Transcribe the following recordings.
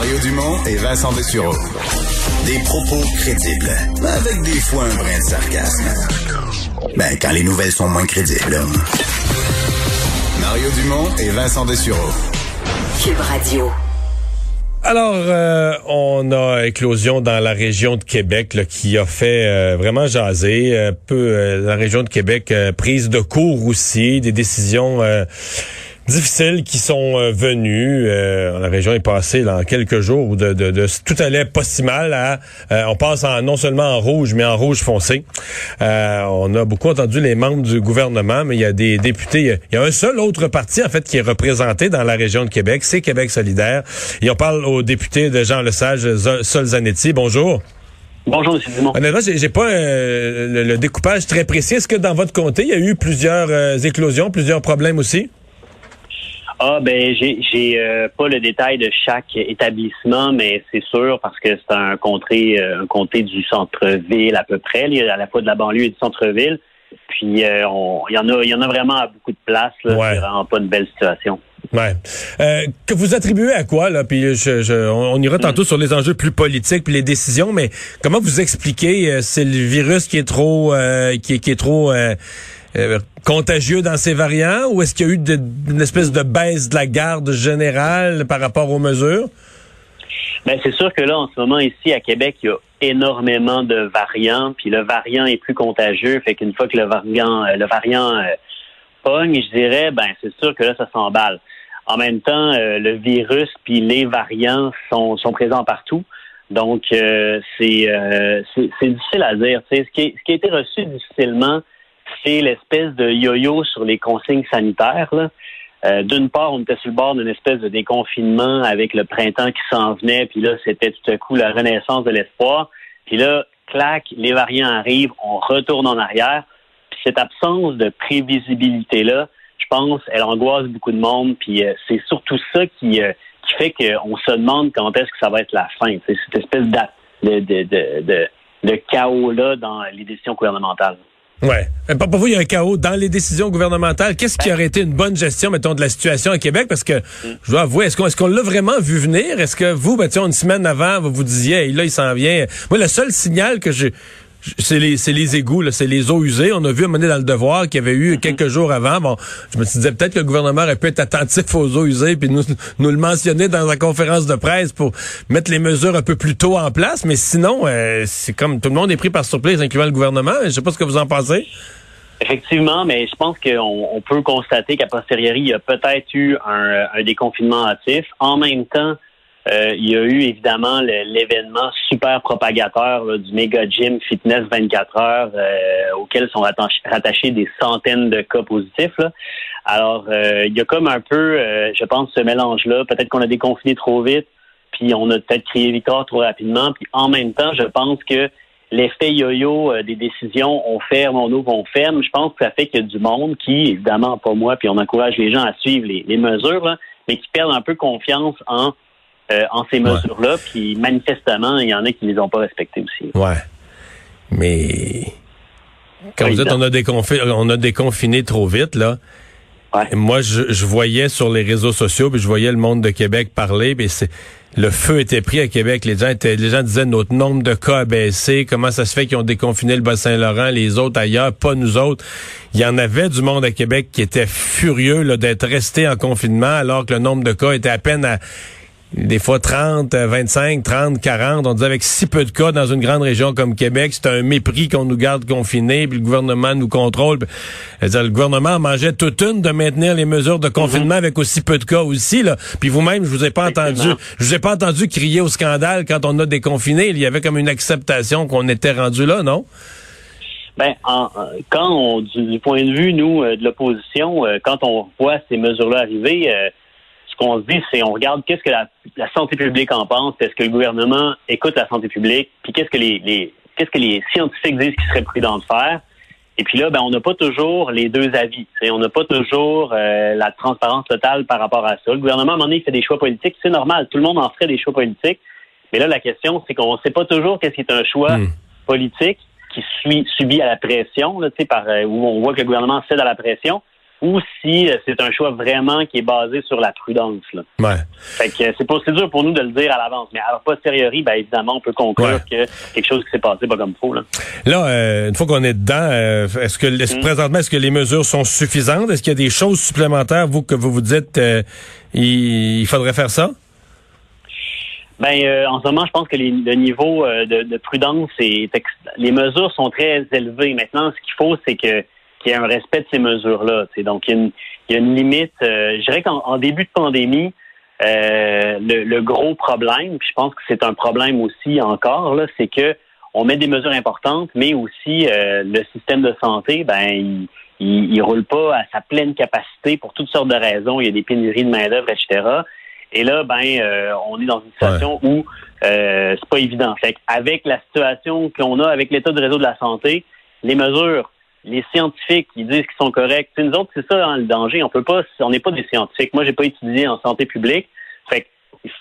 Mario Dumont et Vincent Dessureau. Des propos crédibles, avec des fois un brin de sarcasme. Ben, quand les nouvelles sont moins crédibles. Mario Dumont et Vincent Dessureau. Cube Radio. Alors, euh, on a éclosion dans la région de Québec là, qui a fait euh, vraiment jaser. Un peu euh, la région de Québec prise de court aussi, des décisions difficiles qui sont euh, venus. Euh, la région est passée dans quelques jours où de, de, tout allait pas si mal à euh, on passe en, non seulement en rouge mais en rouge foncé. on a beaucoup entendu les membres du gouvernement, mais il y a des députés. Il y a, un seul autre parti en fait qui est représenté dans la région de Québec, c'est Québec solidaire. Et on parle aux députés de Jean Lesage, Sol Zanetti. Bonjour. Bonjour, M. Dumont. Honnêtement, j'ai pas le, découpage très précis. Est-ce que dans votre comté, il y a eu plusieurs éclosions, plusieurs problèmes aussi? Ah ben j'ai j'ai euh, pas le détail de chaque établissement, mais c'est sûr parce que c'est un comté euh, un comté du centre-ville à peu près, il y a à la fois de la banlieue et du centre-ville. Puis euh, il y en a il y en a vraiment à beaucoup de places là, c'est vraiment pas une belle situation. Ouais. que vous attribuez à quoi là? Puis je, on, ira tantôt sur les enjeux plus politiques puis les décisions, mais comment vous expliquez c'est le virus qui est trop qui, qui est trop euh, contagieux dans ces variants ou est-ce qu'il y a eu une espèce de baisse de la garde générale par rapport aux mesures? Ben, c'est sûr que là, en ce moment, ici, à Québec, il y a énormément de variants, puis le variant est plus contagieux, fait qu'une fois que le variant, euh, le variant euh, pogne, je dirais, ben, c'est sûr que là, ça s'emballe. En même temps, le virus puis les variants sont, sont présents partout. Donc, c'est, difficile à dire. Ce qui, ce qui a été reçu difficilement, c'est l'espèce de yo-yo sur les consignes sanitaires. Euh, d'une part, on était sur le bord d'une espèce de déconfinement avec le printemps qui s'en venait, puis là, c'était tout à coup la renaissance de l'espoir. Puis là, clac, les variants arrivent, on retourne en arrière. Puis cette absence de prévisibilité-là, je pense, elle angoisse beaucoup de monde. Puis euh, c'est surtout ça qui, euh, qui fait qu'on se demande quand est-ce que ça va être la fin. C'est cette espèce de, de, de, de, de chaos-là dans les décisions gouvernementales. Ouais. Pour vous, il y a un chaos dans les décisions gouvernementales. Qu'est-ce qui aurait été une bonne gestion, mettons, de la situation à Québec? Parce que, je dois avouer, est-ce qu'on est l'a vraiment vu venir? Est-ce que vous, ben, une semaine avant, vous vous disiez, là, il s'en vient. Moi, le seul signal que j'ai c'est les, c'est les égouts, c'est les eaux usées. On a vu à mener dans le devoir qu'il y avait eu mhm. quelques jours avant. Bon, je me disais peut-être que le gouvernement aurait pu être attentif aux eaux usées puis nous, nous le mentionner dans la conférence de presse pour mettre les mesures un peu plus tôt en place. Mais sinon, euh, c'est comme tout le monde est pris par surprise, incluant le gouvernement. Je sais pas ce que vous en pensez. Effectivement, mais je pense qu'on on peut constater qu'à posteriori, il y a peut-être eu un, un déconfinement hâtif. En même temps, euh, il y a eu évidemment l'événement super propagateur du méga gym fitness 24 heures euh, auquel sont rattachés des centaines de cas positifs. Alors, euh, il y a comme un peu, je pense, ce mélange-là. Peut-être qu'on a déconfiné trop vite, puis on a peut-être crié victoire trop rapidement. Puis en même temps, je pense que l'effet yo-yo des décisions, on ferme, on ouvre, on ferme, je pense que ça fait qu'il y a du monde qui, évidemment pas moi, puis on encourage les gens à suivre les, mesures, mais qui perdent un peu confiance en euh, en ces mesures-là. Puis manifestement, il y en a qui ne les ont pas respectées aussi. Ouais. Mais quand vous dites on a, déconfiné, on a déconfiné trop vite, là. Ouais. Moi, je, je, voyais sur les réseaux sociaux, puis je voyais le monde de Québec parler, puis c'est le feu était pris à Québec. Les gens étaient, les gens disaient notre nombre de cas a baissé. Comment ça se fait qu'ils ont déconfiné le Bas-Saint-Laurent, les autres ailleurs, pas nous autres? Il y en avait du monde à Québec qui était furieux d'être resté en confinement alors que le nombre de cas était à peine à des fois 30, 25, 30, 40. On dit avec si peu de cas dans une grande région comme Québec, c'est un mépris qu'on nous garde confinés, puis le gouvernement nous contrôle. le gouvernement mangeait toute une de maintenir les mesures de confinement avec aussi peu de cas aussi. Là. Puis vous-même, je vous ai pas entendu, je vous ai pas entendu crier au scandale quand on a déconfiné. Il y avait comme une acceptation qu'on était rendu là, non? Ben, quand on, du, point de vue, nous, euh, de l'opposition, euh, quand on voit ces mesures-là arriver, euh, qu'on se dit, c'est on regarde qu'est-ce que la, santé publique en pense, est-ce que le gouvernement écoute la santé publique, puis qu'est-ce que les, qu'est-ce que les scientifiques disent qu'il serait prudent de faire. Et puis là, ben, on n'a pas toujours les deux avis. On n'a pas toujours euh, la transparence totale par rapport à ça. Le gouvernement, à un moment donné, fait des choix politiques. C'est normal. Tout le monde en ferait des choix politiques. Mais là, la question, c'est qu'on ne sait pas toujours qu'est-ce qui est un choix hmm. politique qui suit, subit à la pression, là, par, euh, où on voit que le gouvernement cède à la pression ou si euh, c'est un choix vraiment qui est basé sur la prudence. Là. Ouais. Fait que c'est pas c'est dur pour nous de le dire à l'avance, mais à la posteriori, ben évidemment, on peut conclure que quelque chose qui s'est passé pas comme faut. Là, là euh, une fois qu'on est dedans, euh, est-ce que mm. présentement, est-ce que les mesures sont suffisantes? Est-ce qu'il y a des choses supplémentaires, vous, que vous vous dites il, faudrait faire ça? Ben, en ce moment, je pense que les, le niveau de, prudence, est les mesures sont très élevées. Maintenant, ce qu'il faut, c'est que qu'il y ait un respect de ces mesures-là. Donc, il y, a une, limite. Euh, je dirais qu'en début de pandémie, euh, le, gros problème, puis je pense que c'est un problème aussi encore, là, c'est que on met des mesures importantes, mais aussi euh, le système de santé, ben, il, il, roule pas à sa pleine capacité pour toutes sortes de raisons. Il y a des pénuries de main-d'œuvre, etc. Et là, ben, on est dans une situation où euh, c'est pas évident. Fait avec la situation qu'on a avec l'état du réseau de la santé, les mesures les scientifiques qui disent qu'ils sont corrects. nous autres, c'est ça hein, le danger. On peut pas, on n'est pas des scientifiques. Moi, j'ai pas étudié en santé publique. Fait que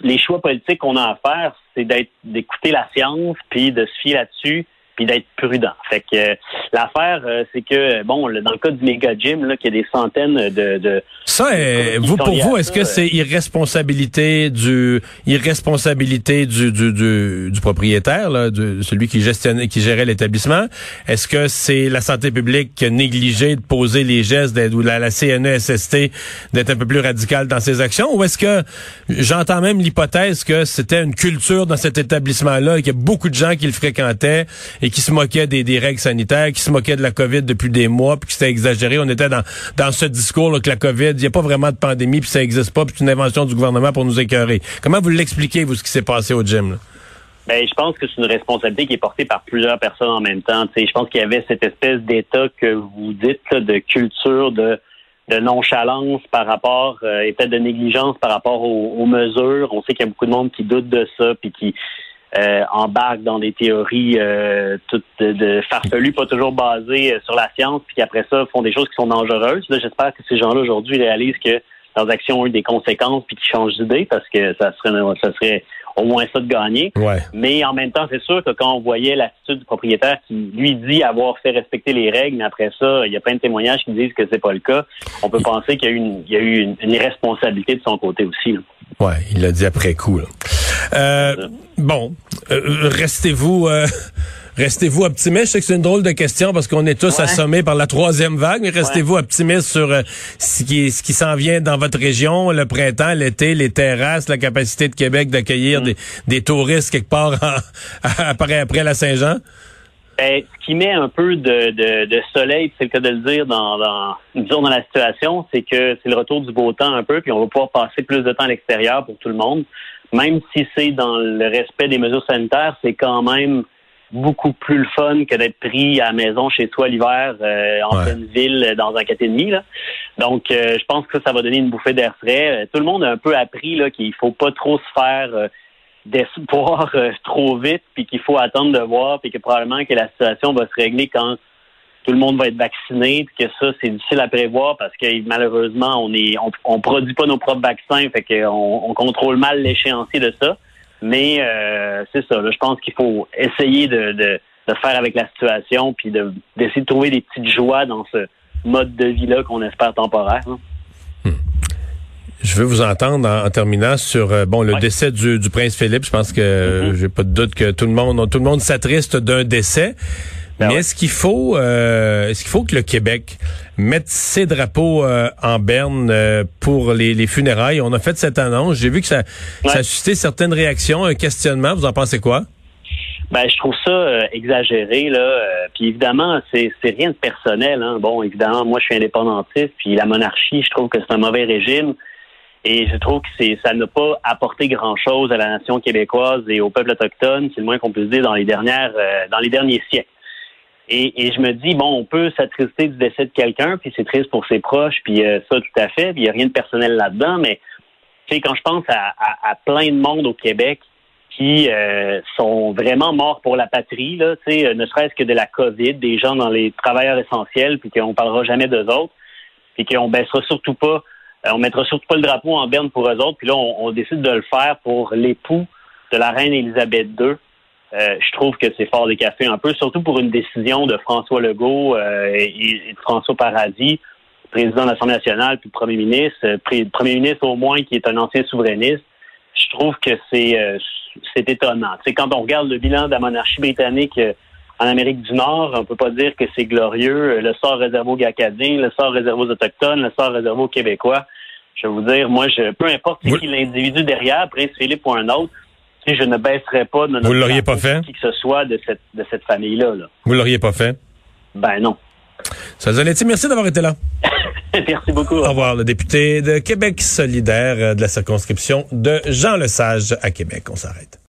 les choix politiques qu'on a à faire, c'est d'être d'écouter la science puis de se fier là-dessus puis d'être prudent. Fait que euh, l'affaire, euh, c'est que bon, dans le cas du méga gym, là, qu'il y a des centaines de, de ça, euh, vous pour vous, est-ce que c'est irresponsabilité du irresponsabilité du du, du, du propriétaire, là, de celui qui gestionnait, qui gérait l'établissement? Est-ce que c'est la santé publique qui a négligé de poser les gestes ou la, la CNESST d'être un peu plus radical dans ses actions, ou est-ce que j'entends même l'hypothèse que c'était une culture dans cet établissement-là, qu'il y a beaucoup de gens qui le fréquentaient et qui se moquait des, des, règles sanitaires, qui se moquait de la COVID depuis des mois, puis que c'était exagéré. On était dans, dans ce discours là, que la COVID, il n'y a pas vraiment de pandémie, puis ça n'existe pas, puis c'est une invention du gouvernement pour nous écœurer. Comment vous l'expliquez, vous, ce qui s'est passé au gym? Là? Ben, je pense que c'est une responsabilité qui est portée par plusieurs personnes en même temps. je pense qu'il y avait cette espèce d'état que vous dites de culture de, de nonchalance par rapport euh, et peut-être de négligence par rapport aux, aux mesures. On sait qu'il y a beaucoup de monde qui doute de ça puis qui euh, embarquent dans des théories euh, toutes de, farfelues, pas toujours basées euh, sur la science, puis qu'après ça font des choses qui sont dangereuses. J'espère que ces gens-là aujourd'hui réalisent que leurs actions ont eu des conséquences puis qu'ils changent d'idée parce que ça serait ça serait au moins ça de gagner. Mais en même temps, c'est sûr que quand on voyait l'attitude du propriétaire qui lui dit avoir fait respecter les règles, mais après ça, il y a plein de témoignages qui disent que c'est pas le cas, on peut penser qu'il y a eu une, il y a eu une, irresponsabilité de son côté aussi. Là. Ouais, il l'a dit après coup. Euh, bon, euh, restez-vous. Euh, restez-vous optimiste? Je sais que c'est une drôle de question parce qu'on est tous assommés par la troisième vague, mais restez-vous optimiste sur ce qui, ce qui s'en vient dans votre région, le printemps, l'été, les terrasses, la capacité de Québec d'accueillir mm. des, touristes quelque part après, après la Saint-Jean? Ben, ce qui met un peu de, soleil, c'est le cas de le dire, dans, dans, disons dans la situation, c'est que c'est le retour du beau temps un peu, puis on va pouvoir passer plus de temps à l'extérieur pour tout le monde. Même si c'est dans le respect des mesures sanitaires, c'est quand même beaucoup plus le fun que d'être pris à la maison chez soi l'hiver euh, en pleine ville dans un 4,5. Là. Donc, euh, je pense que ça va donner une bouffée d'air frais. Tout le monde a un peu appris là, qu'il faut pas trop se faire euh, d'espoir euh, trop vite, puis qu'il faut attendre de voir, puis que probablement que la situation va se régler quand tout le monde va être vacciné, puis que ça, c'est difficile à prévoir parce que malheureusement, on est on, produit pas nos propres vaccins, fait qu'on on contrôle mal l'échéancier de ça. Mais euh, c'est ça, je pense qu'il faut essayer de, de, faire avec la situation, puis d'essayer de, trouver des petites joies dans ce mode de vie-là qu'on espère temporaire. Je veux vous entendre en, terminant sur euh, bon le décès du, prince Philippe. Je pense que mm-hmm. j'ai pas de doute que tout le monde tout le monde s'attriste d'un décès. Ben Mais est-ce qu'il faut euh, est-ce qu'il faut que le Québec mette ses drapeaux euh, en berne pour les, funérailles? On a fait cette annonce. J'ai vu que ça, ça a suscité certaines réactions, un questionnement. Vous en pensez quoi? Ben, je trouve ça exagéré là. puis évidemment, c'est c'est rien de personnel. Hein. Bon, évidemment, moi je suis indépendantiste. Puis la monarchie, je trouve que c'est un mauvais régime. Et je trouve que c'est, ça n'a pas apporté grand-chose à la nation québécoise et au peuple autochtone, c'est le moins qu'on puisse dire dans les dernières, euh, dans les derniers siècles. Et, et, je me dis, bon, on peut s'attrister du décès de quelqu'un, puis c'est triste pour ses proches, puis euh, ça, tout à fait, puis il n'y a rien de personnel là-dedans, mais tu sais, quand je pense à, à, plein de monde au Québec qui euh, sont vraiment morts pour la patrie, là, tu sais, ne serait-ce que de la COVID, des gens dans les travailleurs essentiels, puis qu'on parlera jamais d'eux autres, puis qu'on baissera surtout pas euh, on mettra surtout pas le drapeau en berne pour eux autres. Puis là, on, décide de le faire pour l'époux de la reine Élisabeth II. Euh, je trouve que c'est fort des cafés un peu, surtout pour une décision de François Legault euh, et, de François Paradis président de l'Assemblée nationale, puis premier ministre, premier ministre au moins qui est un ancien souverainiste, je trouve que c'est c'est étonnant. C'est quand on regarde le bilan de la monarchie britannique en Amérique du Nord, on peut pas dire que c'est glorieux. Le sort réservé aux Acadiens, le sort réservé aux Autochtones, le sort réservé aux Québécois. Je vais vous dire, moi, je, peu importe qui l'individu derrière, Prince Philippe ou un autre, je ne baisserais pas de Vous l'auriez pas fait? qui que ce soit de cette, de cette famille-là. Là. Vous l'auriez pas fait? Ben non. Zanetti, merci d'avoir été là. merci beaucoup. Au revoir, le député de Québec solidaire euh, de la circonscription de Jean Lesage à Québec. On s'arrête.